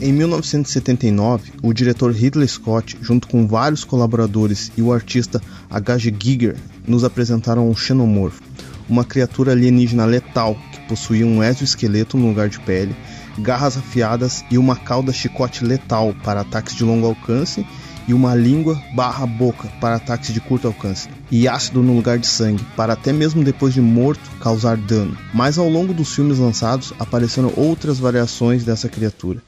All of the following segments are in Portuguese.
Em 1979, o diretor Ridley Scott, junto com vários colaboradores e o artista H.G. Giger, nos apresentaram o Xenomorfo, uma criatura alienígena letal que possuía um exoesqueleto no lugar de pele, garras afiadas e uma cauda chicote letal para ataques de longo alcance e uma língua barra boca para ataques de curto alcance, e ácido no lugar de sangue, para até mesmo depois de morto causar dano. Mas ao longo dos filmes lançados apareceram outras variações dessa criatura.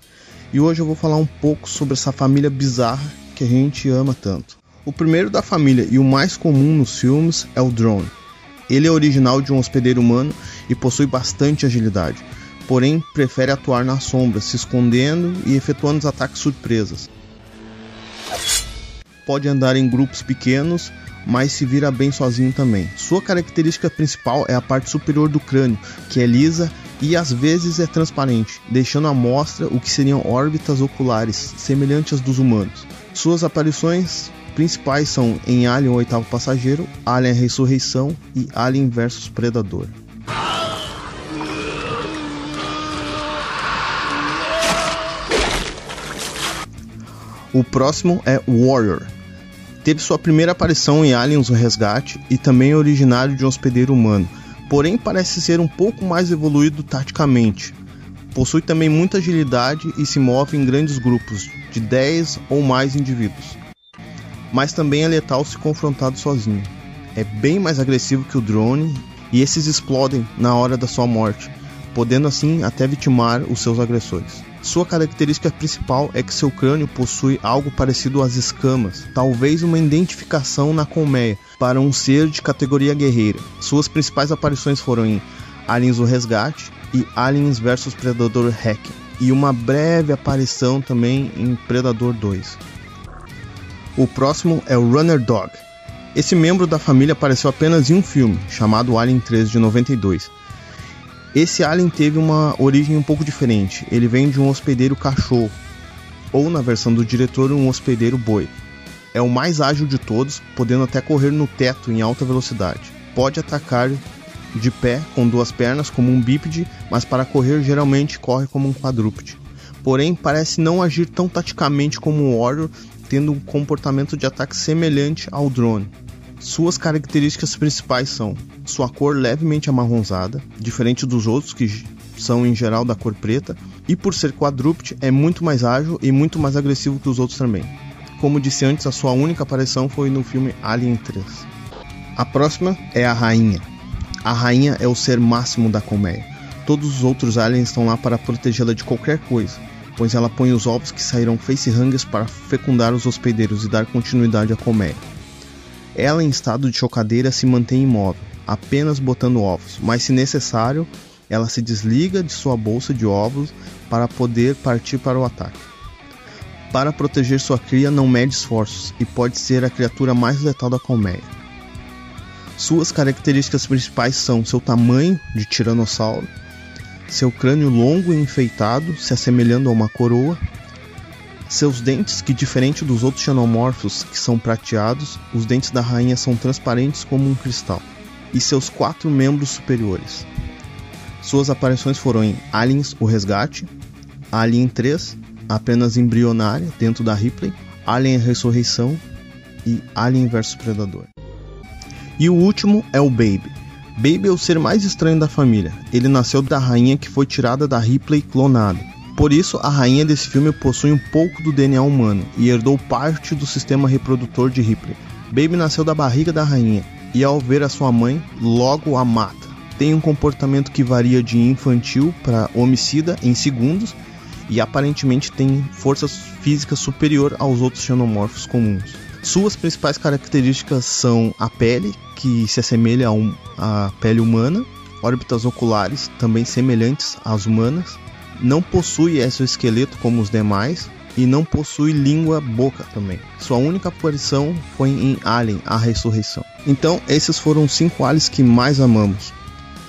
E hoje eu vou falar um pouco sobre essa família bizarra que a gente ama tanto. O primeiro da família e o mais comum nos filmes é o drone. Ele é original de um hospedeiro humano e possui bastante agilidade, porém prefere atuar nas sombras, se escondendo e efetuando ataques surpresas pode andar em grupos pequenos, mas se vira bem sozinho também. Sua característica principal é a parte superior do crânio, que é lisa e às vezes é transparente, deixando à mostra o que seriam órbitas oculares semelhantes às dos humanos. Suas aparições principais são em Alien o Oitavo Passageiro, Alien Ressurreição e Alien vs Predador. O próximo é Warrior. Teve sua primeira aparição em Aliens o Resgate e também é originário de um hospedeiro humano, porém parece ser um pouco mais evoluído taticamente. Possui também muita agilidade e se move em grandes grupos, de 10 ou mais indivíduos. Mas também é letal se confrontado sozinho. É bem mais agressivo que o drone e esses explodem na hora da sua morte, podendo assim até vitimar os seus agressores. Sua característica principal é que seu crânio possui algo parecido às escamas, talvez uma identificação na colmeia, para um ser de categoria guerreira. Suas principais aparições foram em Aliens o Resgate e Aliens vs Predador Hack, e uma breve aparição também em Predador 2. O próximo é o Runner Dog. Esse membro da família apareceu apenas em um filme, chamado Alien 3 de 92 esse alien teve uma origem um pouco diferente. Ele vem de um hospedeiro cachorro, ou na versão do diretor, um hospedeiro boi. É o mais ágil de todos, podendo até correr no teto em alta velocidade. Pode atacar de pé com duas pernas como um bípede, mas para correr geralmente corre como um quadrúpede. Porém, parece não agir tão taticamente como o Warrior, tendo um comportamento de ataque semelhante ao drone. Suas características principais são sua cor levemente amarronzada, diferente dos outros que são em geral da cor preta, e por ser quadrúpede é muito mais ágil e muito mais agressivo que os outros também. Como disse antes, a sua única aparição foi no filme Alien 3. A próxima é a rainha. A rainha é o ser máximo da colmeia. Todos os outros aliens estão lá para protegê-la de qualquer coisa, pois ela põe os ovos que sairão facehangers para fecundar os hospedeiros e dar continuidade à colmeia. Ela, em estado de chocadeira, se mantém imóvel, apenas botando ovos, mas se necessário, ela se desliga de sua bolsa de ovos para poder partir para o ataque. Para proteger sua cria, não mede esforços e pode ser a criatura mais letal da colmeia. Suas características principais são seu tamanho de tiranossauro, seu crânio longo e enfeitado, se assemelhando a uma coroa, seus dentes, que diferente dos outros xenomorfos que são prateados, os dentes da rainha são transparentes como um cristal. E seus quatro membros superiores. Suas aparições foram em Aliens: O Resgate, Alien 3, apenas embrionária dentro da Ripley, Alien: Ressurreição e Alien vs Predador. E o último é o Baby. Baby é o ser mais estranho da família. Ele nasceu da rainha que foi tirada da Ripley clonado por isso, a rainha desse filme possui um pouco do DNA humano e herdou parte do sistema reprodutor de Ripley. Baby nasceu da barriga da rainha e, ao ver a sua mãe, logo a mata. Tem um comportamento que varia de infantil para homicida em segundos e aparentemente tem força física superior aos outros xenomorfos comuns. Suas principais características são a pele, que se assemelha à pele humana, órbitas oculares, também semelhantes às humanas, não possui exoesqueleto como os demais e não possui língua boca também. Sua única aparição foi em Alien, a ressurreição. Então, esses foram os cinco aliens que mais amamos.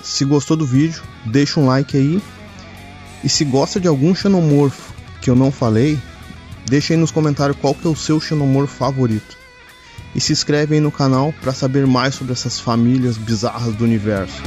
Se gostou do vídeo, deixa um like aí. E se gosta de algum xenomorfo que eu não falei, deixa aí nos comentários qual que é o seu xenomorfo favorito. E se inscreve aí no canal para saber mais sobre essas famílias bizarras do universo.